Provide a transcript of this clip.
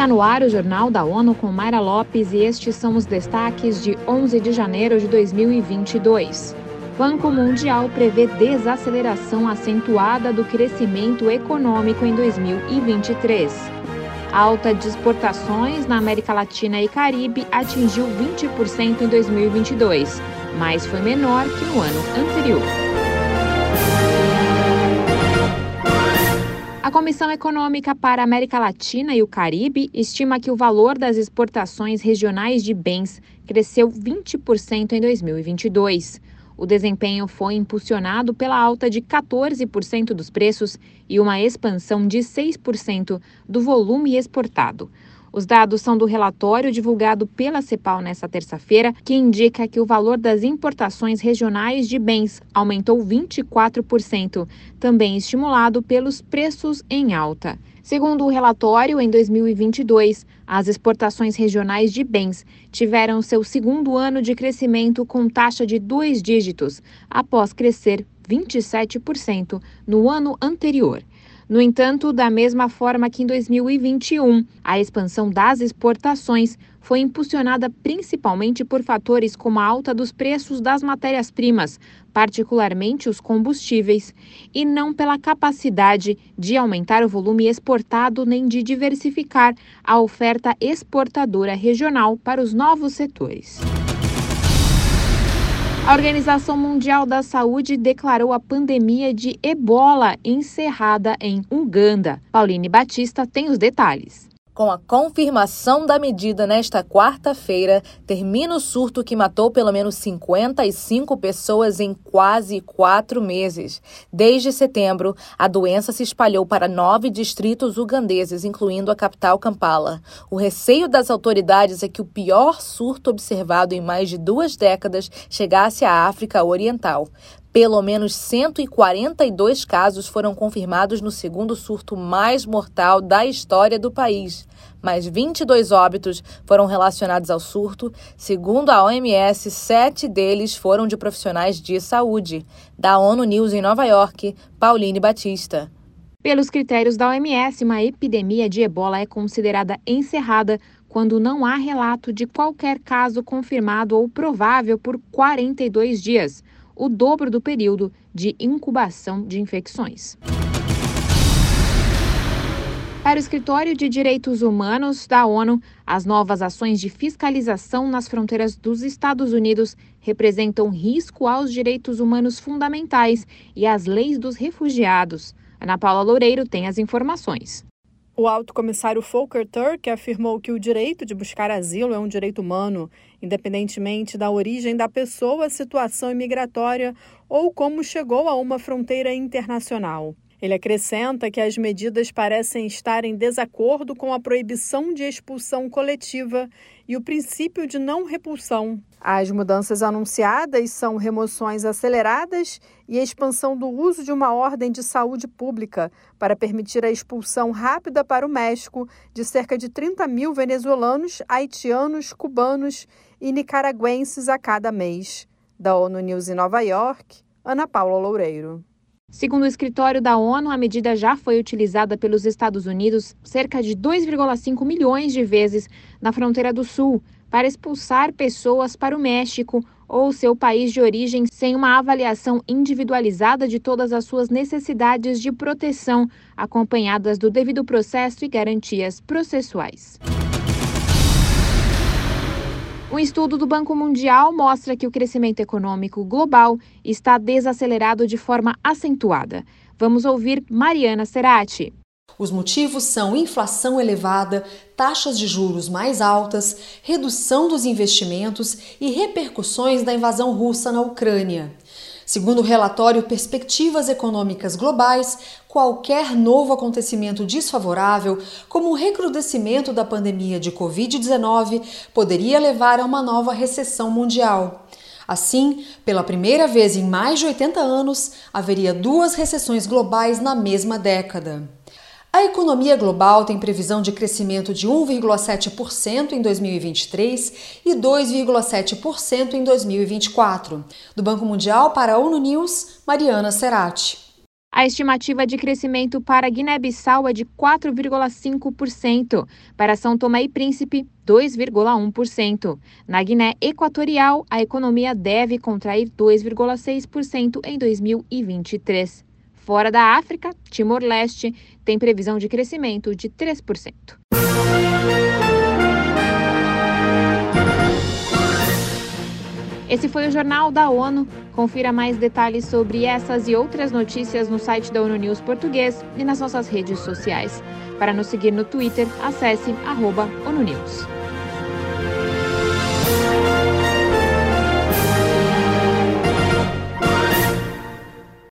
Está no ar o Jornal da ONU com Mayra Lopes e estes são os destaques de 11 de janeiro de 2022. Banco Mundial prevê desaceleração acentuada do crescimento econômico em 2023. A alta de exportações na América Latina e Caribe atingiu 20% em 2022, mas foi menor que no ano anterior. A Comissão Econômica para a América Latina e o Caribe estima que o valor das exportações regionais de bens cresceu 20% em 2022. O desempenho foi impulsionado pela alta de 14% dos preços e uma expansão de 6% do volume exportado. Os dados são do relatório divulgado pela CEPAL nesta terça-feira, que indica que o valor das importações regionais de bens aumentou 24%, também estimulado pelos preços em alta. Segundo o relatório, em 2022, as exportações regionais de bens tiveram seu segundo ano de crescimento com taxa de dois dígitos, após crescer 27% no ano anterior. No entanto, da mesma forma que em 2021, a expansão das exportações foi impulsionada principalmente por fatores como a alta dos preços das matérias-primas, particularmente os combustíveis, e não pela capacidade de aumentar o volume exportado nem de diversificar a oferta exportadora regional para os novos setores. A Organização Mundial da Saúde declarou a pandemia de ebola encerrada em Uganda. Pauline Batista tem os detalhes. Com a confirmação da medida nesta quarta-feira, termina o surto que matou pelo menos 55 pessoas em quase quatro meses. Desde setembro, a doença se espalhou para nove distritos ugandeses, incluindo a capital Kampala. O receio das autoridades é que o pior surto observado em mais de duas décadas chegasse à África Oriental. Pelo menos 142 casos foram confirmados no segundo surto mais mortal da história do país. Mais 22 óbitos foram relacionados ao surto. Segundo a OMS, sete deles foram de profissionais de saúde. Da ONU News em Nova York, Pauline Batista. Pelos critérios da OMS, uma epidemia de ebola é considerada encerrada quando não há relato de qualquer caso confirmado ou provável por 42 dias o dobro do período de incubação de infecções. Para o Escritório de Direitos Humanos da ONU, as novas ações de fiscalização nas fronteiras dos Estados Unidos representam risco aos direitos humanos fundamentais e às leis dos refugiados. Ana Paula Loureiro tem as informações. O alto comissário Volker Turk afirmou que o direito de buscar asilo é um direito humano, independentemente da origem da pessoa, situação imigratória ou como chegou a uma fronteira internacional. Ele acrescenta que as medidas parecem estar em desacordo com a proibição de expulsão coletiva e o princípio de não repulsão. As mudanças anunciadas são remoções aceleradas e a expansão do uso de uma ordem de saúde pública para permitir a expulsão rápida para o México de cerca de 30 mil venezuelanos, haitianos, cubanos e nicaragüenses a cada mês. Da ONU News em Nova York, Ana Paula Loureiro. Segundo o escritório da ONU, a medida já foi utilizada pelos Estados Unidos cerca de 2,5 milhões de vezes na fronteira do Sul para expulsar pessoas para o México ou seu país de origem sem uma avaliação individualizada de todas as suas necessidades de proteção, acompanhadas do devido processo e garantias processuais. Um estudo do Banco Mundial mostra que o crescimento econômico global está desacelerado de forma acentuada. Vamos ouvir Mariana Serati. Os motivos são inflação elevada, taxas de juros mais altas, redução dos investimentos e repercussões da invasão russa na Ucrânia. Segundo o relatório Perspectivas Econômicas Globais, qualquer novo acontecimento desfavorável, como o recrudescimento da pandemia de Covid-19, poderia levar a uma nova recessão mundial. Assim, pela primeira vez em mais de 80 anos, haveria duas recessões globais na mesma década. A economia global tem previsão de crescimento de 1,7% em 2023 e 2,7% em 2024. Do Banco Mundial para a ONU News, Mariana Serati. A estimativa de crescimento para Guiné-Bissau é de 4,5%, para São Tomé e Príncipe, 2,1%. Na Guiné Equatorial, a economia deve contrair 2,6% em 2023. Fora da África, Timor-Leste tem previsão de crescimento de 3%. Esse foi o Jornal da ONU. Confira mais detalhes sobre essas e outras notícias no site da ONU News Português e nas nossas redes sociais. Para nos seguir no Twitter, acesse arroba ONU News.